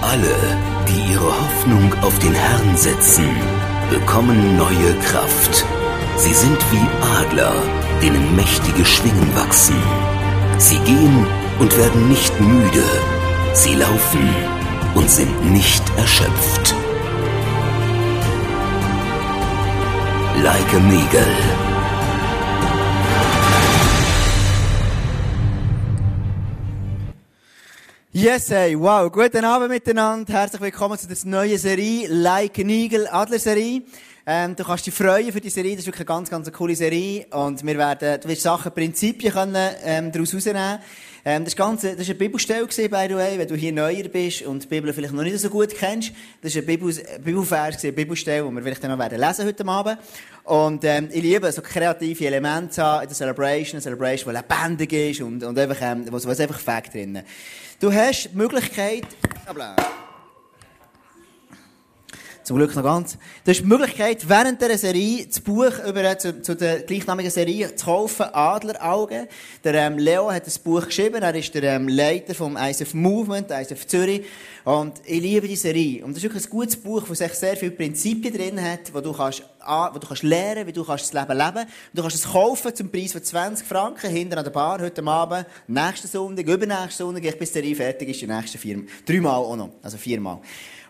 Alle, die ihre Hoffnung auf den Herrn setzen, bekommen neue Kraft. Sie sind wie Adler, denen mächtige Schwingen wachsen. Sie gehen und werden nicht müde. Sie laufen und sind nicht erschöpft. Like an Eagle. Yes, hey, wow, guten Abend miteinander. Herzlich willkommen zu der neuen Serie Like an Eagle Adler Serie. Ähm, du kannst dich freuen für die Serie. Das ist wirklich eine ganz, ganz coole Serie. Und wir werden, du wirst Sachen, Prinzipien können, ähm, daraus rausnehmen. Ähm, das, Ganze, das war eine Bibelstelle, gewesen, by the way, wenn du hier neuer bist und die Bibel vielleicht noch nicht so gut kennst. Das war ein Bibel, Bibelvers, eine Bibelstelle, die wir vielleicht dann noch werden lesen heute Abend. Und, ähm, ich liebe so kreative Elemente in der Celebration, eine Celebration, die lebendig ist und, und einfach, ähm, was, was einfach Fakt drin. Du hast die Möglichkeit, zum Glück noch ganz. Du hast die Möglichkeit, während dieser Serie das Buch über, zu, zu der gleichnamigen Serie zu kaufen, Adleraugen. Der ähm, Leo hat das Buch geschrieben. Er ist der ähm, Leiter vom ISF Movement, ISF Zürich. Und ich liebe die Serie. Und das ist wirklich ein gutes Buch, das sehr viele Prinzipien drin hat, wo du kannst, wo du kannst lernen, wie du kannst das Leben leben. Du kannst es kaufen zum Preis von 20 Franken hinten an der Bar heute Abend, nächsten Sonntag, übernächsten Sonntag, ich bis die Serie fertig ist, die nächsten vier, dreimal auch noch. Also viermal.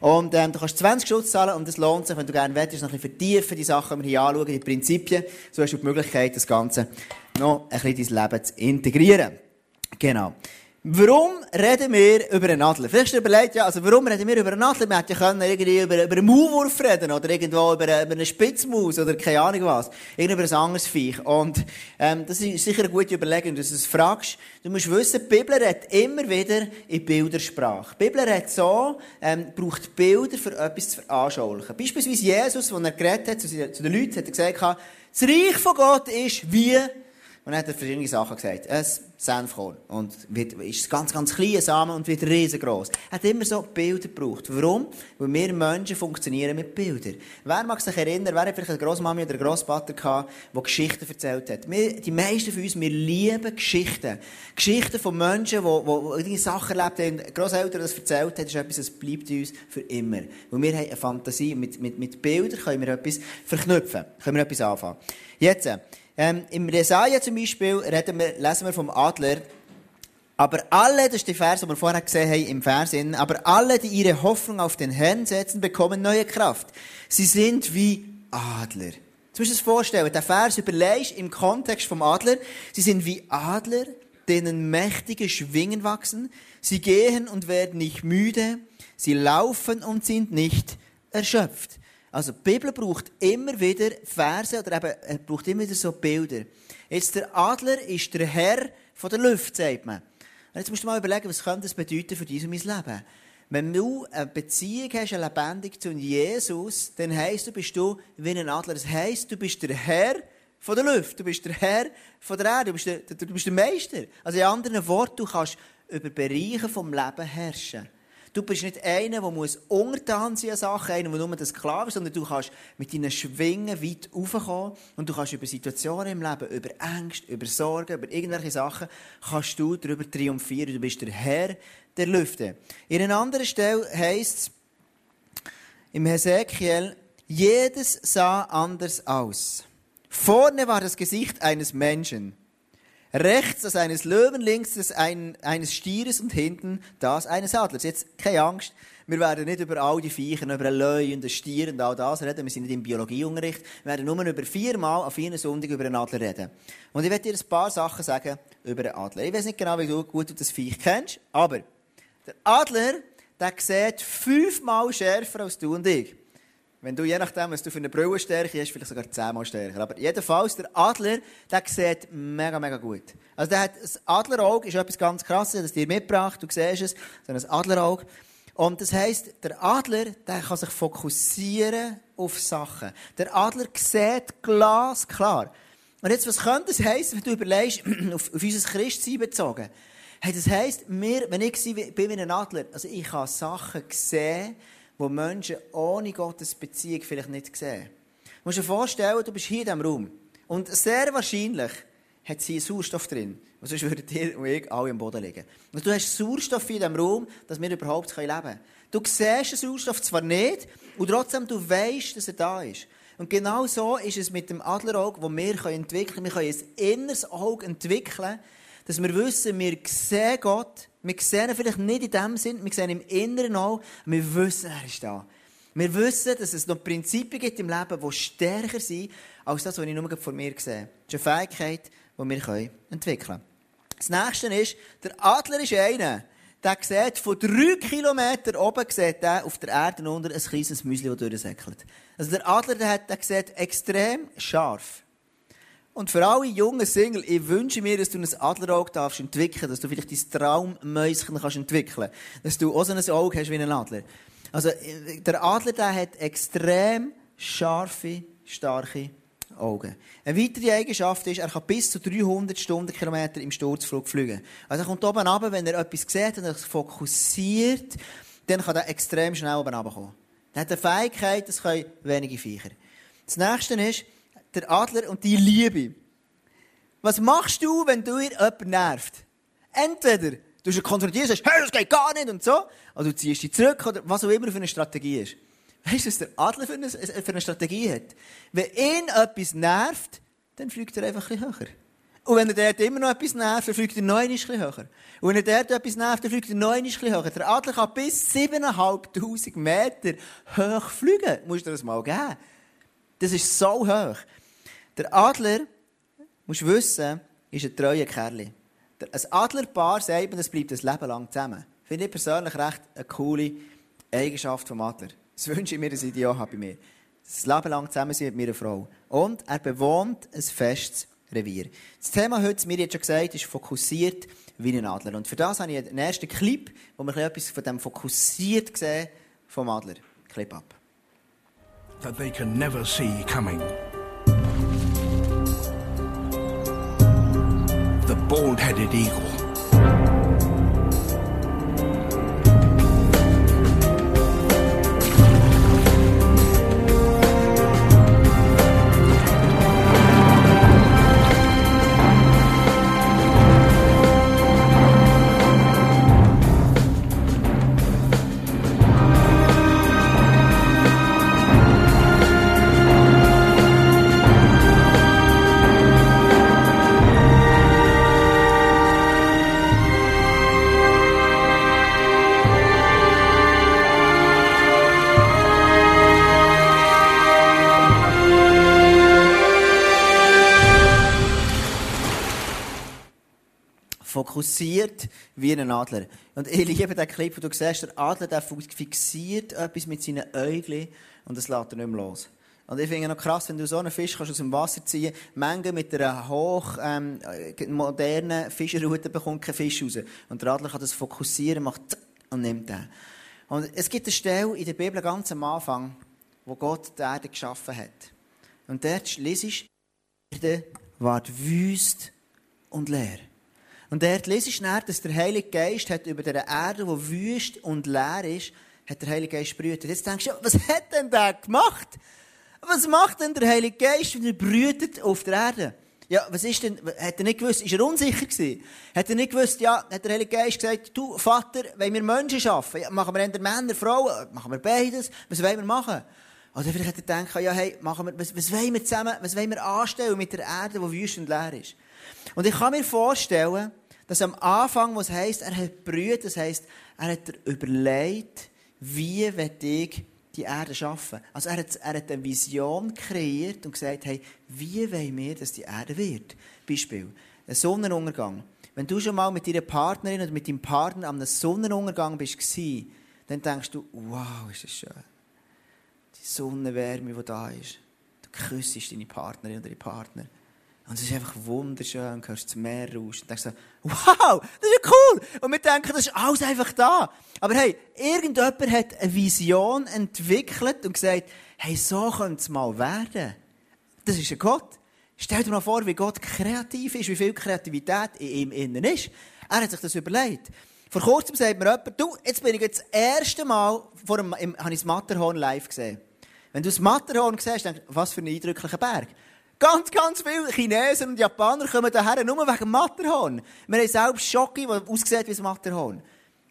Und ähm, du kannst 20 Schutz zahlen und es lohnt sich, wenn du gerne willst, noch ein bisschen vertiefen, die Sachen, die wir hier anschauen, die Prinzipien. So hast du die Möglichkeit, das Ganze noch ein bisschen in dein Leben zu integrieren. Genau. Warum reden wir über einen Adler? Vielleicht überlegt, ja, also warum reden wir über einen Adler? Wir hätten ja können irgendwie über, über einen Maulwurf reden oder irgendwo über, eine, über eine Spitzmaus oder keine Ahnung was. Irgendwie über ein anderes Viech. Und, ähm, das ist sicher eine gute Überlegung, dass du es fragst. Du musst wissen, die Bibel redet immer wieder in Bildersprache. Die Bibel redet so, ähm, braucht Bilder für etwas zu veranschaulichen. Beispielsweise Jesus, als er geredet hat zu, zu den Leuten, hat er gesagt, das Reich von Gott ist wie und dann hat er verschiedene Sachen gesagt. Ein Senfkorn. Und wird, ist ganz, ganz klein, Samen und wird riesengroß. Er hat immer so Bilder gebraucht. Warum? Weil wir Menschen funktionieren mit Bildern. Wer mag sich erinnern, wer hat vielleicht eine Grossmami oder einen Grossvater gehabt, der Geschichten erzählt hat? Wir, die meisten von uns, wir lieben Geschichten. Geschichten von Menschen, die, die, die Sachen erlebt haben. Grosseltern das erzählt haben, ist etwas, das bleibt uns für immer. Weil wir haben eine Fantasie. Mit, mit, mit Bildern können wir etwas verknüpfen. Können wir etwas anfangen. Jetzt, ähm, Im Jesaja zum Beispiel reden wir, lesen wir vom Adler. Aber alle, das ist die Vers, die wir vorher gesehen haben im Vers, aber alle, die ihre Hoffnung auf den Herrn setzen, bekommen neue Kraft. Sie sind wie Adler. Du musst dir das vorstellen, der Vers überlegst im Kontext vom Adler. Sie sind wie Adler, denen mächtige Schwingen wachsen. Sie gehen und werden nicht müde. Sie laufen und sind nicht erschöpft. Also, die Bibel braucht immer wieder Verse oder eben, er braucht immer wieder so Bilder. Jetzt, der Adler ist der Herr von der Luft, sagt man. Und jetzt musst du mal überlegen, was könnte das bedeuten für dich und mein Leben? Wenn du eine Beziehung hast, eine lebendige zu Jesus, dann heisst du, bist du wie ein Adler. Das heisst, du bist der Herr von der Luft. Du bist der Herr von der Erde. Du bist der, du bist der Meister. Also in anderen Worten, du kannst über Bereiche vom Leben herrschen. Du bist nicht einer, der muss untertan sein Sachen, einer, der nur das Sklave ist, sondern du kannst mit deinen Schwingen weit raufkommen und du kannst über Situationen im Leben, über Ängste, über Sorgen, über irgendwelche Sachen, kannst du darüber triumphieren. Du bist der Herr der Lüfte. In einer anderen Stelle heisst es, im Hesekiel, jedes sah anders aus. Vorne war das Gesicht eines Menschen. Rechts das eines Löwen, links das ein, eines Stieres und hinten das eines Adlers. Jetzt keine Angst, wir werden nicht über all die Viecher, über einen Löwe und Stier und all das reden. Wir sind nicht im Biologieunterricht. Wir werden nur über viermal an vier Sonntag über einen Adler reden. Und ich werde dir ein paar Sachen sagen über einen Adler. Ich weiß nicht genau, wie du gut du das Viech kennst, aber der Adler, der sieht fünfmal schärfer als du und ich. Wenn du, je nachdem, was du für eine Brüllenstärke hast, vielleicht sogar zehnmal stärker. Aber jedenfalls, der Adler, der sieht mega, mega gut. Also der hat, das Adlerauge ist etwas ganz krasses, das dir mitgebracht, du siehst es, so ein Adlerauge. Und das heisst, der Adler, der kann sich fokussieren auf Sachen. Der Adler sieht glasklar. Und jetzt, was könnte das heissen, wenn du überlegst, auf, auf unser Christsein bezogen? Hey, das heisst, wir, wenn ich bin wie ein Adler, also ich kann Sachen sehen, wo Menschen ohne Gottes Beziehung vielleicht nicht sehen. Du musst dir vorstellen, du bist hier in diesem Raum. Und sehr wahrscheinlich hat sie Sauerstoff drin. Und sonst würden ihr und ich alle am Boden liegen. Und du hast Sauerstoff in diesem Raum, dass wir überhaupt leben können. Du siehst den Sauerstoff zwar nicht, und trotzdem du weißt, dass er da ist. Und genau so ist es mit dem Adlerauge, das wir entwickeln können. Wir können ein inneres Auge entwickeln, dass wir wissen, wir sehen Gott. Wir sehen ihn vielleicht nicht in dem Sinn, wir sehen ihn im Inneren auch, wir wissen, er ist da. Wir wissen, dass es noch Prinzipien gibt im Leben, die stärker sind, als das, was ich nur vor mir sehe. Das ist eine Fähigkeit, die wir entwickeln können. Das nächste ist, der Adler ist einer, der sieht von drei Kilometern oben sieht der auf der Erde unter ein kleines Müsli, das durchsäckelt. Also der Adler, der, hat, der sieht extrem scharf. Und für alle jungen Single, ich wünsche mir, dass du ein Adlerauge darfst entwickeln, dass du vielleicht dein Traummäuschen kannst entwickeln, dass du auch so ein Auge hast wie ein Adler. Also der Adler, der hat extrem scharfe, starke Augen. Eine weitere Eigenschaft ist, er kann bis zu 300 Stundenkilometer im Sturzflug fliegen. Also er kommt oben runter, wenn er etwas sieht und er fokussiert, dann kann er extrem schnell oben runterkommen. Er hat eine Fähigkeit, das können wenige Viecher. Das nächste ist, der Adler und die Liebe. Was machst du, wenn du jemanden nervt? Entweder du konfrontierst und sagst, hey, das geht gar nicht und so, oder du ziehst dich zurück, oder was auch immer für eine Strategie ist. Weißt du, was der Adler für eine, für eine Strategie hat? Wenn ihn etwas nervt, dann fliegt er einfach ein bisschen höher. Und wenn er dort immer noch etwas nervt, dann fliegt er noch ein bisschen höher. Und wenn er dort etwas nervt, dann fliegt er noch ein bisschen höher. Der Adler kann bis 7'500 Meter hoch fliegen. Musst du dir das mal geben. Das ist so hoch. Der Adler, musst du wissen, ist ein treuer Kerl. Ein Adlerpaar sagt man, das bleibt ein Leben lang zusammen. Finde ich persönlich recht eine coole Eigenschaft vom Adler. Das wünsche ich mir, dass ich die auch habe bei mir. Das Leben lang zusammen sein mit meiner Frau. Und er bewohnt ein festes Revier. Das Thema heute, mir jetzt schon gesagt, ist fokussiert wie ein Adler. Und für das habe ich einen ersten Clip, wo wir etwas von dem fokussiert sehen vom Adler. Clip ab. That they can never see coming. Bald-headed eagle. Fokussiert wie ein Adler. Und ich liebe den Clip, wo du siehst, der Adler der fixiert etwas mit seinen Äugeln und das lässt er nicht mehr los. Und ich finde noch krass, wenn du so einen Fisch kannst aus dem Wasser ziehen kannst, Menge mit einer hoch ähm, modernen Fischerroute bekommt kein Fisch raus. Und der Adler kann das fokussieren, macht und nimmt den. Und es gibt eine Stelle in der Bibel ganz am Anfang, wo Gott die Erde geschaffen hat. Und dort liest du, die Erde ward wüst und leer. Und dort lese ich dann, dass der Heilige Geist hat über der Erde, die wüst und leer ist, hat der Heilige Geist brütet. Jetzt denkst du, was hat denn der gemacht? Was macht denn der Heilige Geist, wenn er brütet auf der Erde? Ja, was ist denn, hat er nicht gewusst, ist er unsicher gewesen? Hat er nicht gewusst, ja, hat der Heilige Geist gesagt, du, Vater, wenn wir Menschen schaffen, ja, machen wir entweder Männer, Frauen, machen wir beides, was wollen wir machen? Oder vielleicht hat er gedacht, ja, hey, machen wir, was, was wollen wir zusammen, was wollen wir anstellen mit der Erde, die wüst und leer ist? Und ich kann mir vorstellen, dass am Anfang, was heisst, er hat brüht, das heisst, er hat überlegt, wie wird ich die Erde schaffen. Also er hat, er hat eine Vision kreiert und gesagt, hey, wie wollen wir, dass die Erde wird? Beispiel, ein Sonnenuntergang. Wenn du schon mal mit deiner Partnerin oder mit deinem Partner am Sonnenuntergang bist, dann denkst du, wow, ist das schön. Die Sonnenwärme, die da ist. Du küsst deine Partnerin oder deinen Partner. Und es ist einfach wunderschön, du hörst das Meer raus und denkst so, wow, das ist ja cool. Und wir denken, das ist alles einfach da. Aber hey, irgendjemand hat eine Vision entwickelt und gesagt, hey, so könnte es mal werden. Das ist ein Gott. Stell dir mal vor, wie Gott kreativ ist, wie viel Kreativität in ihm innen ist. Er hat sich das überlegt. Vor kurzem sagt mir jemand, du, jetzt bin ich jetzt das erste Mal vor dem, im, habe ich das Matterhorn live gesehen. Wenn du das Matterhorn siehst, denkst du, was für ein eindrücklicher Berg. Ganz, ganz viele Chinesen und Japaner kommen hierher nur wegen Matterhorn. Wir haben selbst Schocke, der aussieht wie das Matterhorn.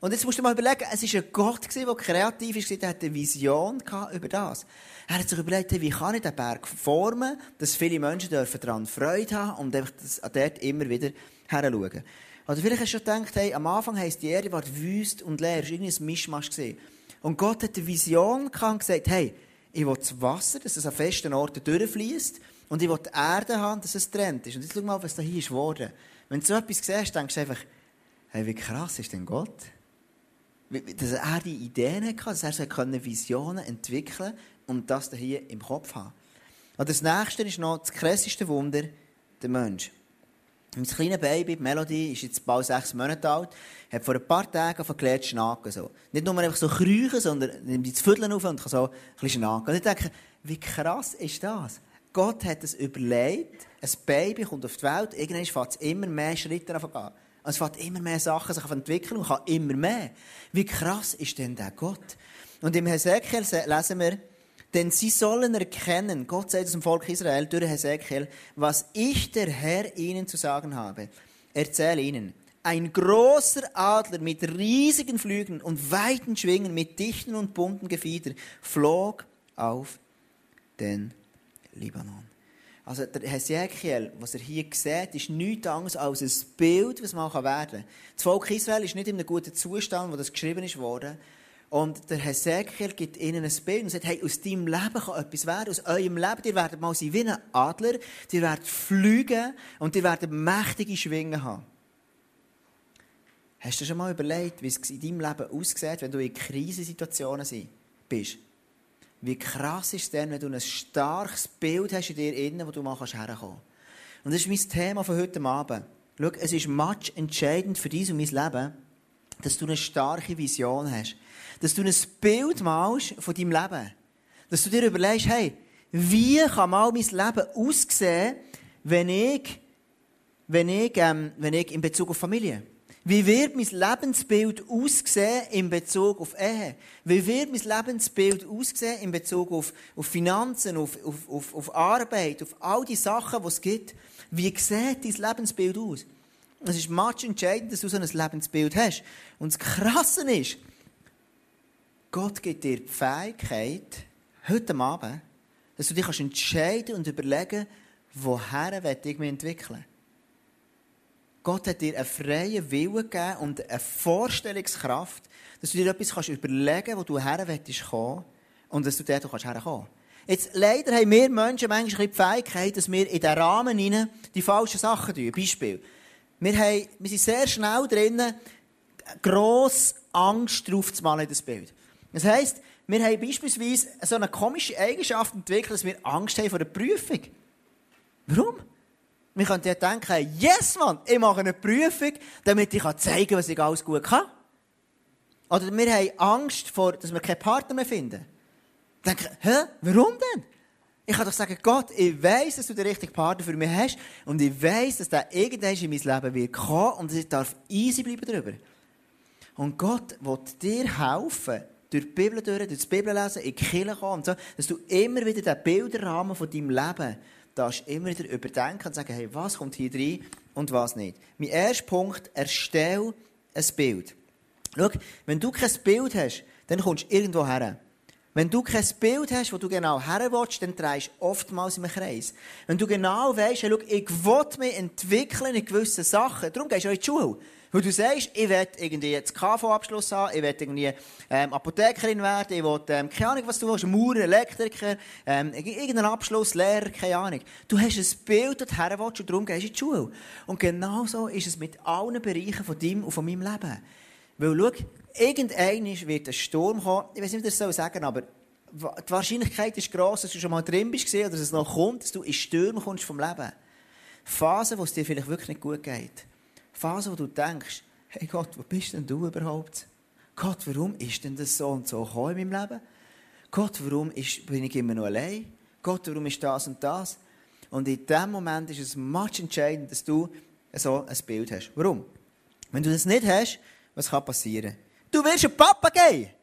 Und jetzt musst du mal überlegen, es war ein Gott, der kreativ ist, der hatte eine Vision über das. Er hat sich überlegt, wie kann ich den Berg formen, dass viele Menschen daran Freude haben und einfach dort immer wieder her schauen. Oder vielleicht hast du schon gedacht, hey, am Anfang heisst die Erde war wüst und leer, es war irgendwie ein Mischmasch. Und Gott hat eine Vision gehabt und gesagt, hey, ich will das Wasser, dass es an festen Orten durchfließt und ich will die Erde haben, dass es trennt ist. Und jetzt schau mal, was da hier ist geworden. Wenn du so etwas siehst, denkst du einfach, hey, wie krass ist denn Gott? dass er die Ideen hatte, dass er so Visionen entwickeln und das hier im Kopf haben. Und das nächste ist noch das krasseste Wunder, der Mensch. Mein kleines Baby, Melody, ist jetzt bald sechs Monate alt, hat vor ein paar Tagen gelernt schnaken. So. Nicht nur einfach so kriechen, sondern nimmt die Vierteln auf und kann so ein bisschen schnaken. Und ich denke, wie krass ist das? Gott hat es überlegt, ein Baby kommt auf die Welt, irgendwann fängt es immer mehr Schritte an. Und es fängt immer mehr Sachen sich entwickeln und kann immer mehr. Wie krass ist denn der Gott? Und im Hesekiel lesen wir, denn sie sollen erkennen, Gott es dem Volk Israel durch Hesekiel, was ich, der Herr, ihnen zu sagen habe. Erzähle ihnen. Ein großer Adler mit riesigen Flügeln und weiten Schwingen, mit dichten und bunten Gefieder, flog auf den Libanon. Also der Hesekiel, was er hier sieht, ist nichts anderes als ein Bild, was man werden kann. Das Volk Israel ist nicht in einem guten Zustand, wo das geschrieben ist worden. Und der Hesekiel gibt ihnen ein Bild und sagt, hey, aus deinem Leben kann etwas werden, aus eurem Leben, ihr werdet mal sein wie ein Adler, ihr werdet fliegen und ihr werdet mächtige Schwingen haben. Hast du schon mal überlegt, wie es in deinem Leben aussieht, wenn du in Krisensituationen bist? Wie krass ist denn, wenn du ein starkes Bild hast in dir innen, wo du mal herkommen kannst. Und das ist mein Thema von heute Abend. Schau, es ist much entscheidend für dich und mein Leben, dass du eine starke Vision hast. Dass du ein Bild malst von deinem Leben. Dass du dir überlegst, hey, wie kann mal mein Leben aussehen, wenn ich, wenn ich, ähm, wenn ich in Bezug auf Familie wie wird mein Lebensbild aussehen in Bezug auf Ehe? Wie wird mein Lebensbild aussehen in Bezug auf, auf Finanzen, auf, auf, auf, auf Arbeit, auf all die Sachen, die es gibt? Wie sieht dein Lebensbild aus? Es ist much entscheidend, dass du so ein Lebensbild hast. Und das Krasse ist, Gott gibt dir die Fähigkeit, heute Abend, dass du dich entscheiden und überlegen woher ich mich entwickeln Gott hat dir einen freien Willen gegeben und eine Vorstellungskraft, dass du dir etwas kannst überlegen kannst, wo du her kommen und dass du dort kannst. Jetzt, leider haben wir Menschen manchmal die Fähigkeit, dass wir in den Rahmen hinein die falschen Sachen tun. Beispiel. Wir, haben, sind sehr schnell drinnen, grosse Angst drauf zu in das Bild. Das heisst, wir haben beispielsweise so eine komische Eigenschaft entwickelt, dass wir Angst haben vor der Prüfung. Warum? Wir könnten ja denken, yes, Mann, ich mache eine Prüfung, damit ich zeigen kann, was ich alles gut kann. Oder wir haben Angst vor, dass wir keinen Partner mehr finden. Denken, hä, warum denn? Ich kann doch sagen, Gott, ich weiss, dass du den richtigen Partner für mich hast und ich weiss, dass der irgendwann in mein Leben wird kommen und ich darf easy bleiben darüber. Und Gott will dir helfen, durch die Bibel durch, durch das Bibellesen, in die Kirche kommen und so, dass du immer wieder den Bilderrahmen von deinem Leben darfst immer wieder überdenken und sagen, hey, was kommt hier rein und was nicht. Mein erster Punkt, erstell ein Bild. Schau, wenn du kein Bild hast, dann kommst du irgendwo her. Wenn du kein Bild hast, wo du genau her willst, dann drehst du oftmals im Kreis. Wenn du genau weißt, hey, ich will mich entwickeln in gewissen Sachen, darum gehst du auch in die Schule. Weil du sagst, ich will irgendwie jetzt KV-Abschluss haben, ich will irgendwie ähm, Apothekerin werden, ich will, ähm, keine Ahnung, was du willst, Maurer, Elektriker, ähm, irgendeinen Abschluss, Lehrer, keine Ahnung. Du hast ein Bild dorthin willst und darum gehst du in die Schule. Und genau so ist es mit allen Bereichen von deinem und von meinem Leben. Weil, schau, irgendein wird ein Sturm kommen, ich weiß nicht, wie ich das sagen aber die Wahrscheinlichkeit ist gross, dass du schon mal drin bist oder dass es noch kommt, dass du in Stürme kommst vom Leben. Phasen, wo es dir vielleicht wirklich nicht gut geht. Phase, wo du denkst, hey Gott, wo bist denn du überhaupt? Gott, warum ist denn das so und so gekommen in meinem Leben? Gott, warum ist, bin ich immer noch allein? Gott, warum ist das und das? Und in dem Moment ist es much entscheidend, dass du so ein Bild hast. Warum? Wenn du das nicht hast, was kann passieren? Du wirst ein Papagei.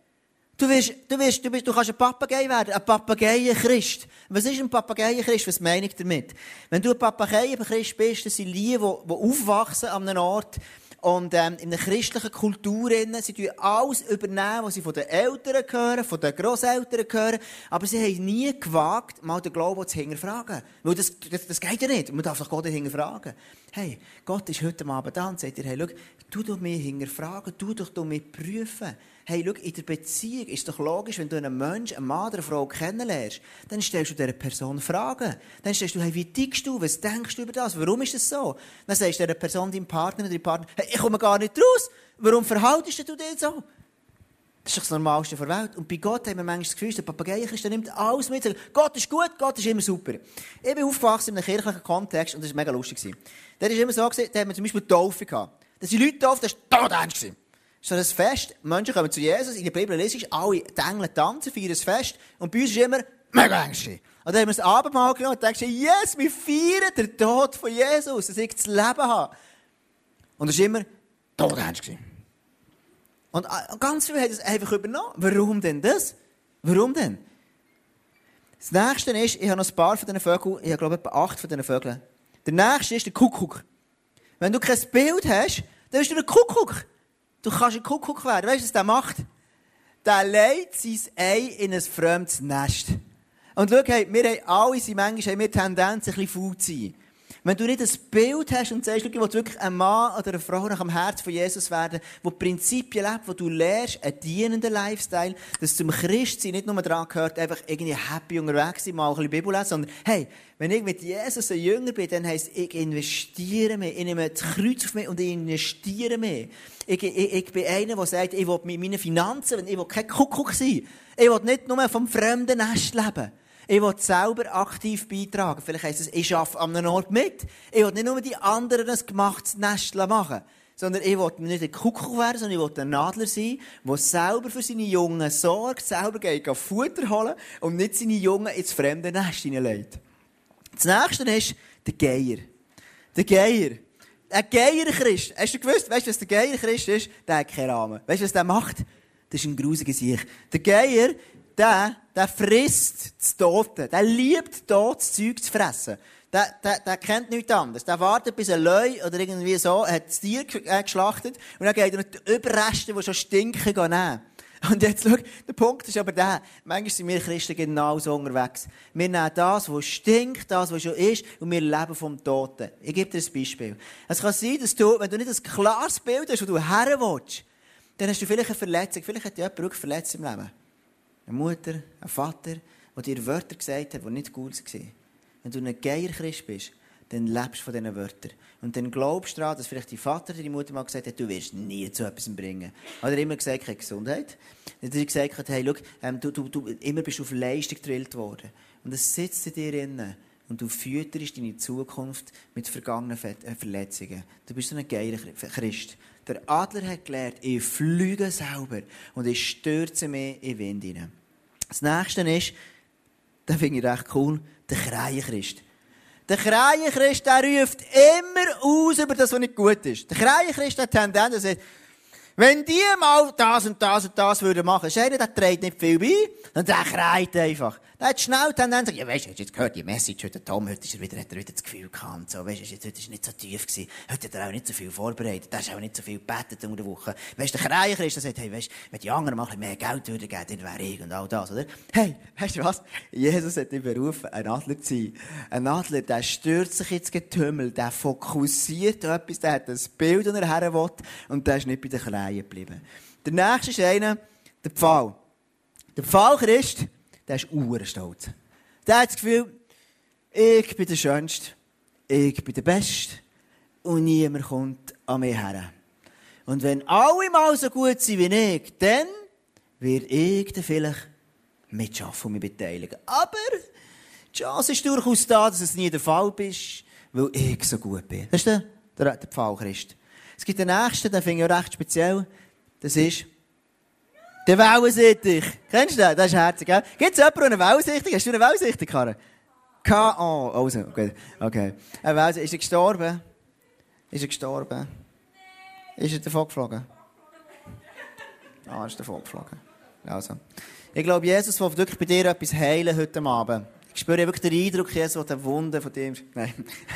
Du, wirst, du, wirst, du, bist, du kannst ein Papagei werden, ein Papagei-Christ. Was ist ein Papagei-Christ? Was meine ich damit? Wenn du ein Papagei-Christ bist, das sind Lieben, die, die aufwachsen an einem Ort und ähm, in einer christlichen Kultur, sie tun alles übernehmen, was sie von den Eltern hören, von den Grosseltern hören, aber sie haben nie gewagt, mal den Glauben zu hinterfragen. Weil das, das, das geht ja nicht. Man darf doch Gott hinterfragen. Hey, Gott ist heute Abend da und sagt dir, hey, schau, tu doch mich hinterfragen, tu doch mich prüfen. Hey, schau, in der Beziehung ist doch logisch, wenn du einen Menschen, einen Mann oder eine Frau kennenlernst, dann stellst du dieser Person Fragen. Dann stellst du, hey, wie tickst du? Was denkst du über das? Warum ist das so? Dann sagst du dieser Person, deinem Partner oder deinem Partner, hey, ich komme gar nicht raus. Warum verhaltest du dich so? Das ist doch das Normalste der Welt. Und bei Gott haben wir manchmal das Gefühl, der Papageienchrist nimmt alles mit. Gott ist gut, Gott ist immer super. Ich bin aufgewachsen in einem kirchlichen Kontext und das war mega lustig. Da war immer so, da haben wir zum Beispiel Taufe gehabt. Da sind Leute getauft, das war todernst so ein Fest, Menschen kommen zu Jesus, in der Bibel lese ich, alle die Engel tanzen, feiern ein Fest, und bei uns ist immer mega Ängste. Und dann haben wir das Abendmahl genommen und denken, yes, wir feiern den Tod von Jesus, dass ich das Leben habe. Und es war immer. Und äh, ganz viele haben das einfach übernommen. Warum denn das? Warum denn? Das nächste ist, ich habe noch ein paar von diesen Vögeln, ich habe glaube etwa acht von diesen Vögeln. Der nächste ist der Kuckuck. Wenn du kein Bild hast, dann bist du ein Kuckuck. Du kannst ein Kuckuck werden. Weißt du, was der macht? Der legt sein Ei in ein fremdes Nest. Und schau, hey, wir haben alle, manchmal haben wir Tendenz, ein bisschen faul zu sein. Wenn du nicht ein Bild hast und sagst, ich will wirklich ein Mann oder eine Frau nach dem Herz von Jesus werden, wo Prinzipien lebt, wo du lernst, einen dienenden Lifestyle, dass zum Christsein nicht nur daran gehört, einfach irgendwie happy unterwegs sein, mal ein bisschen Bibel lesen, sondern, hey, wenn ich mit Jesus ein Jünger bin, dann heisst, ich investiere mehr, ich nehme das Kreuz auf mich und ich investiere mehr. Ich, ich, ich bin einer, der sagt, ich will mit meinen Finanzen, ich will kein Kuckuck sein. Ich will nicht nur vom fremden Nest leben. Ich will selber aktiv beitragen. Vielleicht heisst es, ich arbeite an einem Ort mit. Ich will nicht nur die anderen ein gemachtes Nest machen. Sondern ich will nicht ein Kuckuck werden, sondern ich will ein Nadler sein, der selber für seine Jungen sorgt, selber geht Futter holen und nicht seine Jungen ins fremde Nest hineinlegt. Das nächste ist der Geier. Der Geier. Ein Geierchrist. Hast du gewusst, weißt du, was der Geierchrist ist? Der hat keinen Rahmen. Weißt du, was der macht? Das ist ein grusiger Sieg. Der Geier, der, der frisst das Tote. Der liebt totes Zeug zu fressen. Der, der, der kennt nichts anderes. Der wartet, bis ein Löwe oder irgendwie so hat das Tier äh, geschlachtet und dann geht er die Überreste, die schon stinken, nehmen. Und jetzt schau, der Punkt ist aber der, manchmal sind wir Christen genauso unterwegs. Wir nehmen das, was stinkt, das, was schon ist, und wir leben vom Toten. Ich gebe dir ein Beispiel. Es kann sein, dass du, wenn du nicht ein klares Bild hast, wo du her willst, dann hast du vielleicht eine Verletzung. Vielleicht hat dich jemand verletzt im Leben. Eine Mutter, ein Vater, der dir Wörter gesagt hat, die nicht gut waren. Wenn du ein Geierchrist bist, dann lebst du von diesen Wörtern. Und dann glaubst du daran, dass vielleicht dein Vater deine Mutter mal gesagt hat, du wirst nie zu etwas bringen. Oder immer gesagt, keine Gesundheit. Dann hat gesagt, hey, schau, ähm, du, du, du, immer bist du auf Leistung gedrillt worden. Und es sitzt in dir innen. Und du fütterst deine Zukunft mit vergangenen äh, Verletzungen. Du bist so ein geiler Christ. Der Adler hat gelernt, ich fliege selber und ich stürze mich in den Wind hinein. Das nächste ist, das finde ich recht cool, der Krähenchrist. Der Krähenchrist, der ruft immer aus über das, was nicht gut ist. Der Krähenchrist hat Tendenz, er sagt, wenn die mal das und das und das würden machen, ist einer, der trägt nicht viel bei, und der kreit einfach. Der hat schnell die Tendenz, ja, weisst du, jetzt gehört, die Message heute, Tom, heute ist er wieder, hat er wieder das Gefühl gehabt, so, weisst du, heute ist er nicht so tief gewesen, heute hat er auch nicht so viel vorbereitet, der ist auch nicht so viel gebetet unter der Woche. Weisst du, der Kreicher ist, der sagt, hey, weisst wenn die anderen mal ein bisschen mehr Geld würden geben, dann wäre ich und all das, oder? Hey, weißt du was? Jesus hat dich berufen, ein Adler zu sein. Ein Adler, der stürzt sich ins Getümmel, der fokussiert etwas, der hat ein Bild, das er her will, und der ist nicht bei den Kleinen geblieben. Der nächste ist einer, der Pfahl. Der Pfahlchrist, der ist stolz. Der hat das Gefühl, ich bin der Schönste, ich bin der Beste und niemand kommt an mich her. Und wenn alle mal so gut sind wie ich, dann werde ich dann vielleicht mitschaffen und mich beteiligen. Aber die Chance ist durchaus da, dass es nie der Fall ist, weil ich so gut bin. Das ist der, der, der Pfahlchrist. Es gibt den nächsten, den finde ich auch recht speziell. Das ist der Wellensittich. Kennst du den? Das ist herzig, gell? Gibt es jemanden, einen Wellensittich? Hast du einen Wellensittich, Karre? K.O. Also, okay. okay. Ein Wellensittich. Ist er gestorben? Ist er gestorben? Ist er davon geflogen? Ah, ist davon geflogen. Also. Ich glaube, Jesus will wirklich bei dir etwas heilen heute Abend. Ich spüre wirklich den Eindruck, Jesus will eine Wunde von dir. Nein.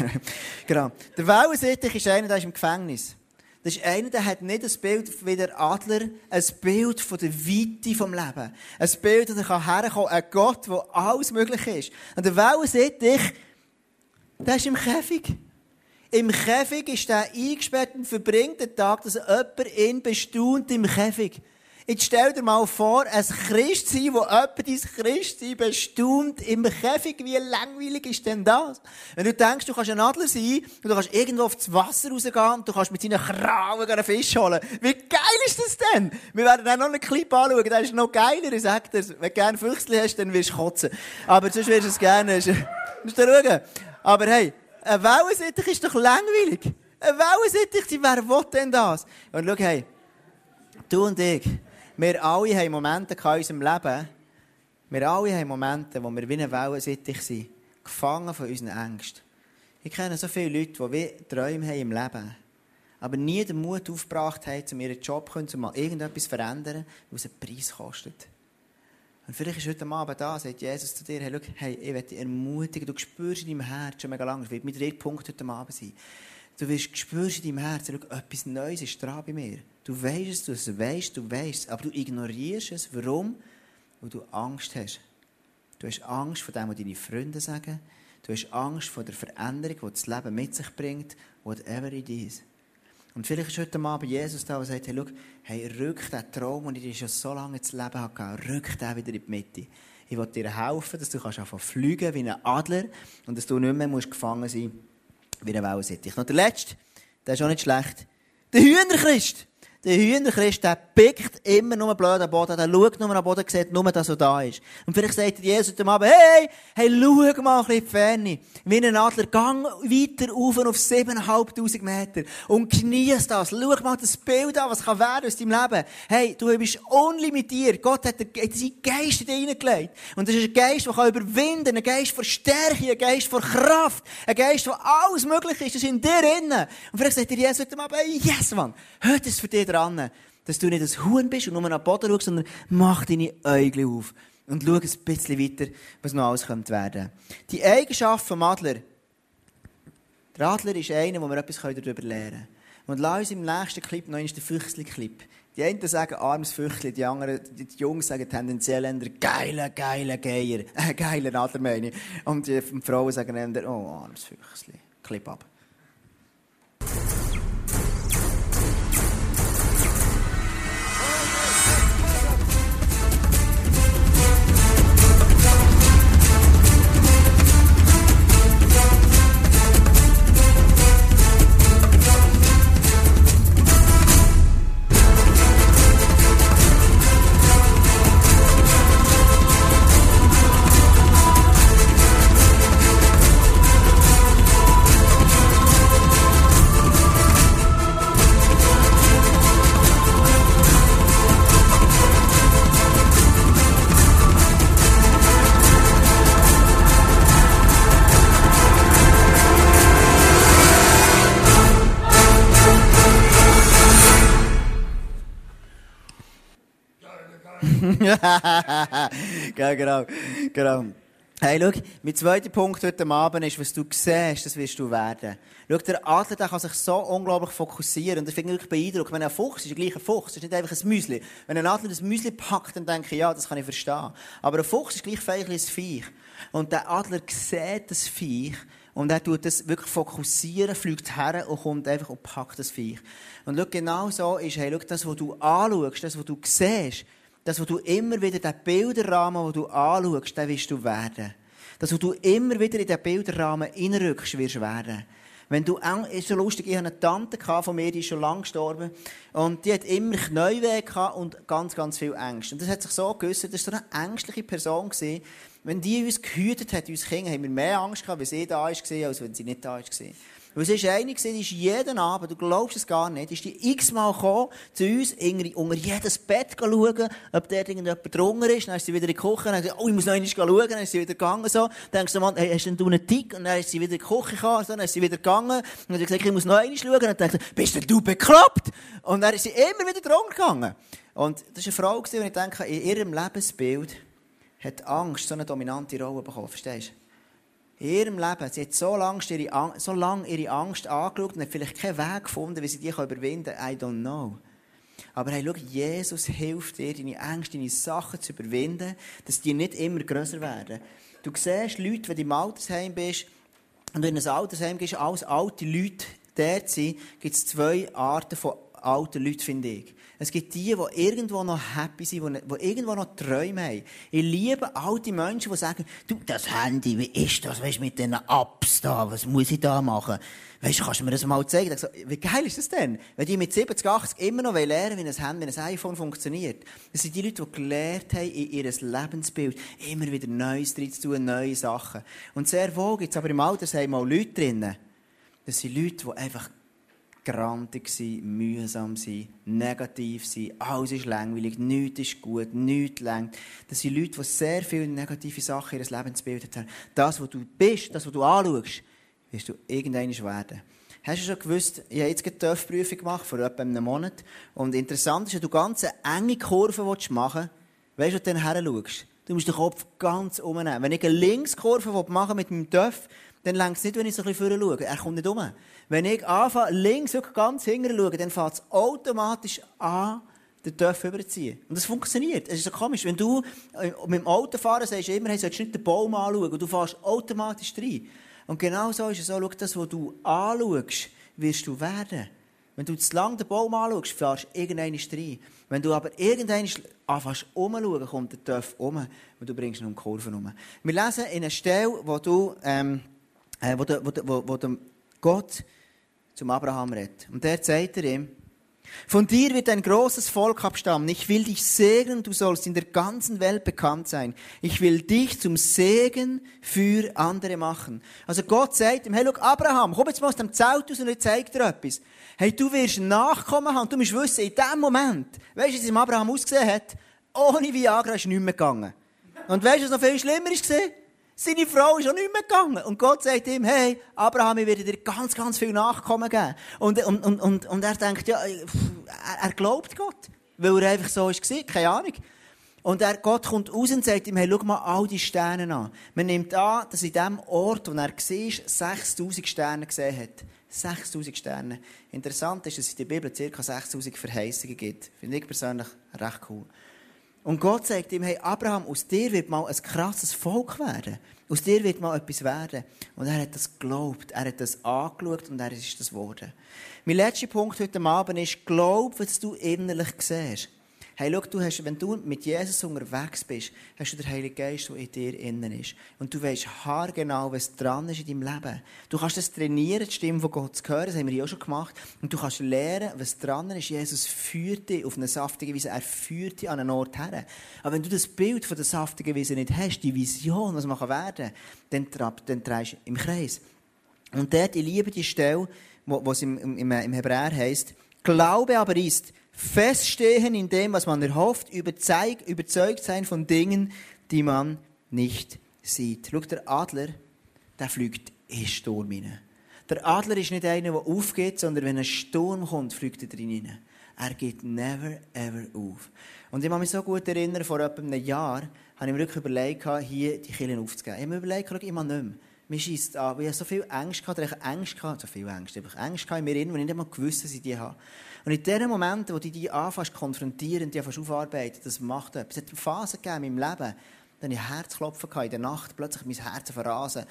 genau. Der Wellensittich ist einer, der ist im Gefängnis. Das ist einer, der hat nicht ein Bild wie der Adler, ein Bild von der Weite vom Leben. Ein Bild, das er herkommen kann, ein Gott, wo alles möglich ist. Und der Wellensittich, der ist im Käfig. Im Käfig ist der eingesperrt und verbringt den Tag, dass jemand ihn bestaunt im Käfig. Jetzt stell dir mal vor, ein Christsein, wo jemand dein Christsein bestaunt im Käfig. Wie langweilig ist denn das? Wenn du denkst, du kannst ein Adler sein und du kannst irgendwo aufs Wasser rausgehen und du kannst mit seinen Krauen einen Fisch holen. Wie geil ist das denn? Wir werden dann noch einen Clip anschauen, der ist noch geiler, ich sag dir. Wenn du gerne Füchsli hast, dann wirst du kotzen. Aber sonst wirst du es gerne. Musst du schauen. Aber hey, ein Wellensittich ist doch langweilig. Ein Wellensittich, wer will denn das? Und schau, hey, du und ich, wir alle haben Momente in unserem Leben, wir alle haben Momente, wo wir wie eine Wellensittich sind, gefangen von unseren Ängsten. Ich kenne so viele Leute, die wie Träume haben im Leben, aber nie den Mut aufgebracht haben, um ihren Job zu mal irgendetwas zu verändern, was einen Preis kostet. Und vielleicht ist heute Abend da, sagt Jesus zu dir, hey, schau, hey, ich will dich ermutigen, du spürst in deinem Herz schon mega lange, das wird mein dritter Punkt heute Abend sein. Du wirst spürst in deinem Herz, schau, etwas Neues ist dran bei mir. Du weißt es, du weißt, du weißt aber du ignorierst es. Warum? Weil du Angst hast. Du hast Angst vor dem, was deine Freunde sagen. Du hast Angst vor der Veränderung, die das Leben mit sich bringt, whatever it is. Und vielleicht ist heute Abend Jesus da, der sagt, hey, schau, hey, rück den Traum, den ich dir schon so lange ins Leben habe, rück den wieder in die Mitte. Ich will dir helfen, dass du kannst fliegen wie ein Adler und dass du nicht mehr musst gefangen sein wie ein Wellensittich. Noch der Letzte, der ist auch nicht schlecht. Der Hühnerchrist. Der Hühnerchrist, der pickt immer nur blöd am Boden, der schaut nur am Boden, sieht nur, dass er da ist. Und vielleicht sagt Jesus dem Abend, hey, hey, schau mal ein bisschen Ferne. Wie ein Adler, gang weiter auf auf 7'500 Meter und genieß das. Schau mal das Bild an, was kann werden aus deinem Leben. Hey, du bist unlimitiert. Gott hat seinen Geist in dich hineingelegt. Und das ist ein Geist, der kann überwinden kann, ein Geist von Stärke, ein Geist von Kraft, ein Geist, wo alles möglich ist, das ist in dir innen. Und vielleicht sagt Jesus heute Abend, hey, yes, Mann, heute ist für dich dran, dass du nicht ein Huhn bist und nur nach den Boden schaust, sondern mach deine Augen auf und schau ein bisschen weiter, was noch alles kommt werden. Die Eigenschaft vom Adler. Der Adler ist einer, wo wir etwas darüber lernen können. Und lass uns im nächsten Clip noch einmal den Füchsli-Clip. Die einen sagen armes Füchsli, die anderen, die Jungs sagen tendenziell eher geiler, geiler Geier. Äh, geiler Adler meine ich. Und die Frauen sagen eher, oh, armes Füchsli. Clip ab. Ja, genau, genau. Hey, schau, mein zweiter Punkt heute Abend ist, was du siehst, das wirst du werden. Schau, der Adler der kann sich so unglaublich fokussieren. Und das finde ich wirklich beeindruckend. Wenn ein Fuchs ist, ein Fuchs. Das ist nicht einfach ein Müsli. Wenn ein Adler das Müsli packt, dann denke ich, ja, das kann ich verstehen. Aber ein Fuchs ist gleich ein Viech. Und der Adler sieht das Viech. Und er tut das wirklich fokussieren, fliegt her und kommt einfach und packt das Viech. Und schau, genau so ist, hey, schau, das, was du anschaust, das, was du siehst, das, was du immer wieder, den Bilderrahmen, den du anschaust, den wirst du werden. Das, was du immer wieder in den Bilderrahmen reinrückst, wirst werden. Wenn du, ist so lustig, ich hatte eine Tante von mir, die ist schon lange gestorben. Und die hat immer Knäuweh und ganz, ganz viel Angst. Und das hat sich so geäussert, das war so eine ängstliche Person gewesen. Wenn die uns gehütet hat, uns Kinder, haben wir mehr Angst gehabt, wenn sie da war, als wenn sie nicht da war. Weil sie ist eine die ist jeden Abend, du glaubst es gar nicht, ist die x-mal gekommen, zu uns, unter jedes Bett schauen, ob dort irgendjemand drunter ist, dann ist sie wieder in die Küche, dann sie, oh, ich muss noch einmal schauen, dann ist sie wieder gegangen, so. Dann denkst du, Mann, hey, hast denn du einen Tick? Und dann ist sie wieder in die Küche gekommen, so, dann ist sie wieder gegangen, und hat sie gesagt, ich muss noch einmal schauen, und dann denkst du, bist denn du bekloppt? Und dann ist sie immer wieder drunter gegangen. Und das war eine Frau, die ich denke, in ihrem Lebensbild hat Angst so eine dominante Rolle bekommen, verstehst du? In ihrem Leben, sie hat so lange ihre, so lange ihre Angst angeschaut und hat vielleicht keinen Weg gefunden, wie sie die überwinden kann. I don't know. Aber hey, schau, Jesus hilft dir, deine Ängste, deine Sachen zu überwinden, dass die nicht immer grösser werden. Du siehst Leute, wenn du im Altersheim bist, und wenn du in ein Altersheim gehst, als alte Leute dort sind, gibt es zwei Arten von alten Leuten, finde ich. Es gibt die, die irgendwo noch happy sind, die, die irgendwo noch Träume haben. Ich liebe alte Menschen, die sagen, du, das Handy, wie ist das, weißt, mit diesen Apps da, was muss ich da machen? Weißt, kannst du mir das mal zeigen? So, wie geil ist das denn? Wenn die mit 70, 80 immer noch lernen wie ein Handy, wie ein iPhone funktioniert. Das sind die Leute, die gelernt haben, in ihr Lebensbild immer wieder Neues drin zu tun, neue Sachen. Und sehr wohl gibt es aber im Altersheim auch Leute drinnen. Das sind Leute, die einfach grantig sein, mühsam sein, negativ sein, alles ist langweilig, nichts ist gut, nichts längt. Das sind Leute, die sehr viele negative Sachen in ihr Lebensbild haben. Das, was du bist, das, was du anschaust, wirst du irgendwann werden. Hast du schon gewusst, ich habe jetzt eine TÜV-Prüfung gemacht, vor etwa einem Monat. Und interessant ist, wenn du ganz enge Kurven machen willst, weißt du, wo du dann her schaust? Du musst den Kopf ganz umnehmen. Wenn ich eine Linkskurve machen mit meinem TÜV, dann längt es nicht, wenn ich so ein bisschen schaue. Er kommt nicht um. Wenn ich anfange, links wirklich ganz hinten schaue, dann fängt es automatisch an, den Töpf überziehen. Und das funktioniert. Es ist so komisch. Wenn du äh, mit dem Auto fahren sagst du immer, hey, sollst nicht den Baum anschauen. Und du fährst automatisch rein. Und genau so ist es so. Schau, das, was du anschaust, wirst du werden. Wenn du zu lange den Baum anschaust, fährst du irgendeinen rein. Wenn du aber irgendeinen anfängst umzuschauen, kommt der Töpf um und du bringst ihn um die Kurven um. Wir lesen in einer Stelle, wo du, ähm, äh, wo, wo, wo, wo, wo Gott zum Abraham redet. Und der sagt er ihm, von dir wird ein großes Volk abstammen. Ich will dich segnen, du sollst in der ganzen Welt bekannt sein. Ich will dich zum Segen für andere machen. Also Gott sagt ihm, hey, look, Abraham, komm jetzt mal aus dem Zelt raus und ich zeig dir etwas. Hey, du wirst Nachkommen haben, du musst wissen, in dem Moment, weißt du, wie es im Abraham ausgesehen hat? Ohne Viagra ist nichts mehr gegangen. Und weißt du, was noch viel schlimmer ist gesehen? Seine Frau ist auch nicht mehr gegangen. Und Gott sagt ihm, hey, Abraham, ich werde dir ganz, ganz viel Nachkommen geben. Und, und, und, und, und er denkt, ja, er, glaubt Gott. Weil er einfach so war, keine Ahnung. Und er, Gott kommt raus und sagt ihm, hey, schau mal all die Sterne an. Man nimmt an, dass in dem Ort, wo er war, 6000 Sterne gesehen hat. 6000 Sterne. Interessant ist, dass es in der Bibel ca. 6000 Verheißungen gibt. Finde ich persönlich recht cool. Und Gott sagt ihm, hey Abraham, aus dir wird mal ein krasses Volk werden. Aus dir wird mal etwas werden. Und er hat das geglaubt, er hat das angeschaut und er ist das geworden. Mein letzter Punkt heute Abend ist, glaub, was du innerlich siehst. Hey, schau, du hast, wenn du mit Jesus unterwegs bist, hast du den Heiligen Geist, der in dir innen ist. Und du weißt haargenau, was dran ist in deinem Leben. Du kannst das trainieren, die Stimme von Gott zu hören, das haben wir ja auch schon gemacht. Und du kannst lernen, was dran ist. Jesus führt dich auf eine saftige Weise, er führt dich an einen Ort her. Aber wenn du das Bild von der saftigen Weise nicht hast, die Vision, was man werden kann, dann, dann drehst du im Kreis. Und dort, ich liebe die Stelle, wo, es im, im, im Hebräer heißt, Glaube aber ist, feststehen in dem, was man erhofft, überzeugt sein von Dingen, die man nicht sieht. Schau, der Adler, der fliegt in Sturm hinein. Der Adler ist nicht einer, der aufgeht, sondern wenn ein Sturm kommt, fliegt er drin hinein. Er geht never, ever auf. Und ich kann mich so gut erinnern, vor etwa einem Jahr habe ich mir wirklich überlegt, hier die Kirche aufzugeben. Ich habe mir überlegt, ich mache nicht mehr. Mir schießt an, ich so viel Angst hatte, ich Angst hatte, so viel Angst, ich habe Angst in mir, weil ich nicht einmal gewusst, dass ich die habe. Und in den Momenten, wo du die anfängst konfrontieren, die anfängst aufarbeiten, das macht etwas. Es hat Phasen gegeben in meinem Leben, dann ich Herzklopfen in der Nacht, plötzlich mein Herz verrasen,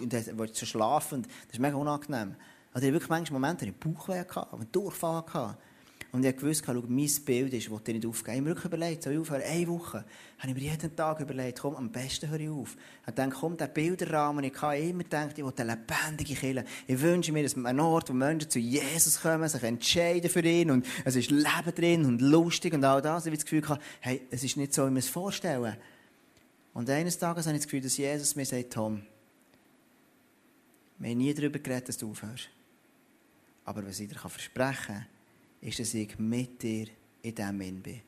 und dann wollte ich schon schlafen, das ist mega unangenehm. Also ich wirklich manchmal Momente, wo ich Bauchweh hatte, einen Durchfall hatte. Und ich wusste, schau, mein Bild ist, das ich nicht aufgeben. Ich habe mir wirklich überlegt, soll ich aufhören? Eine Woche habe ich mir jeden Tag überlegt, komm, am besten höre ich auf. Ich dachte, komm, der Bilderrahmen, ich habe immer gedacht, ich will eine lebendige Kirche. Ich wünsche mir, dass ein Ort, wo Menschen zu Jesus kommen, sich entscheiden für ihn und es ist Leben drin und lustig und all das. Ich habe das Gefühl, hey, es ist nicht so, wie wir es vorstellen. Und eines Tages habe ich das Gefühl, dass Jesus mir sagt, Tom, Wir haben nie darüber geredet, dass du aufhörst. Aber was ich dir versprechen kann, ist, dass ich mit dir in diesem Sinn bin.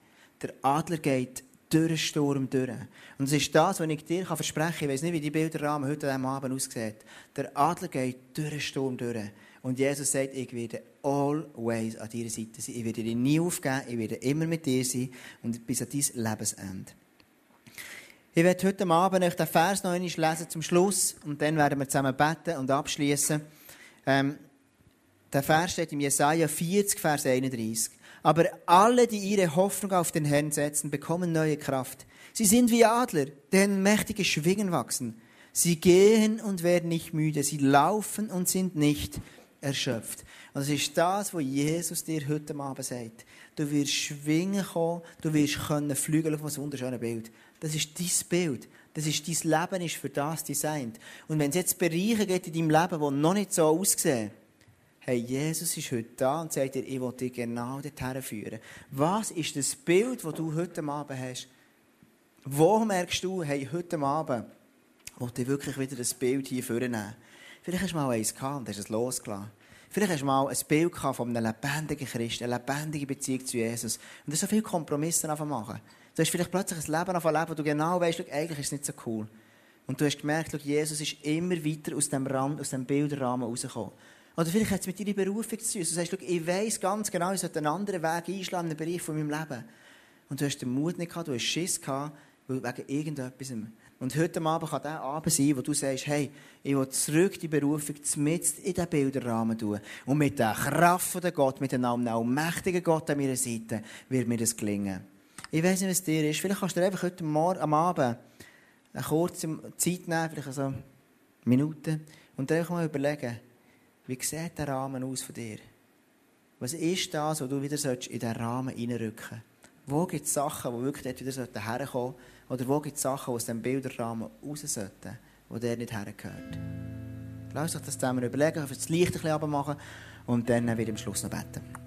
Der Adler geht durch den Sturm durch. Und es ist das, was ich dir versprechen kann. Ich weiß nicht, wie die Bilderrahmen heute diesem Abend aussehen. Der Adler geht durch den Sturm durch. Und Jesus sagt, ich werde always an deiner Seite sein. Ich werde dich nie aufgeben. Ich werde immer mit dir sein. Und bis an dein Lebensende. Ich werde heute Abend euch den Vers noch einmal lesen zum Schluss. Und dann werden wir zusammen beten und abschließen. Ähm, der Vers steht im Jesaja 40, Vers 31. Aber alle, die ihre Hoffnung auf den Herrn setzen, bekommen neue Kraft. Sie sind wie Adler, denen mächtige Schwingen wachsen. Sie gehen und werden nicht müde. Sie laufen und sind nicht erschöpft. Und das ist das, was Jesus dir heute Abend sagt. Du wirst schwingen kommen, du wirst können fliegen. Schau, ein wunderschönes Bild. Das ist dein Bild. Das ist dein Leben ist für das designt. Und wenn es jetzt Bereiche gibt in deinem Leben, die noch nicht so aussehen, hey, Jesus ist heute da und sagt dir, ich will dich genau dorthin führen. Was ist das Bild, das du heute Abend hast? Wo merkst du, hey, heute Abend will ich wirklich wieder das Bild hier vornehmen? Vielleicht hast du mal eins gehabt und hast es losgelassen. Vielleicht hast du mal ein Bild gehabt von einem lebendigen Christ, eine lebendige Beziehung zu Jesus. Und du hast so viele Kompromisse machen. Du hast vielleicht plötzlich ein Leben leben, wo du genau weißt, eigentlich ist es nicht so cool. Und du hast gemerkt, Jesus ist immer weiter aus dem, Rand, aus dem Bilderrahmen rausgekommen. Oder vielleicht hat es mit deiner Berufung zu tun. Du sagst, ich weiss ganz genau, ich sollte einen anderen Weg einschlagen in den Bereich von meinem Leben. Und du hast den Mut nicht gehabt, du hast Schiss gehabt, wegen irgendetwas. Und heute Abend kann der Abend sein, wo du sagst, hey, ich will zurück die Berufung mit in den Bilderrahmen tun. Und mit der Kraft von Gott, mit dem allmächtigen Gott an meiner Seite, wird mir das gelingen. Ich weiß nicht, was dir ist. Vielleicht kannst du dir einfach heute Morgen, am Abend eine kurze Zeit nehmen, vielleicht so Minuten, und dir einfach mal überlegen, wie sieht der Rahmen aus von dir? Was ist das, wo du wieder in diesen Rahmen reinrücken Wo gibt es Sachen, die wirklich dort wieder herkommen sollten? Oder wo gibt es Sachen, die aus dem Bilderrahmen raus sollten, wo der nicht hergehört? Lass uns das zusammen überlegen, auf das Licht ein bisschen abmachen und dann wieder am Schluss noch beten.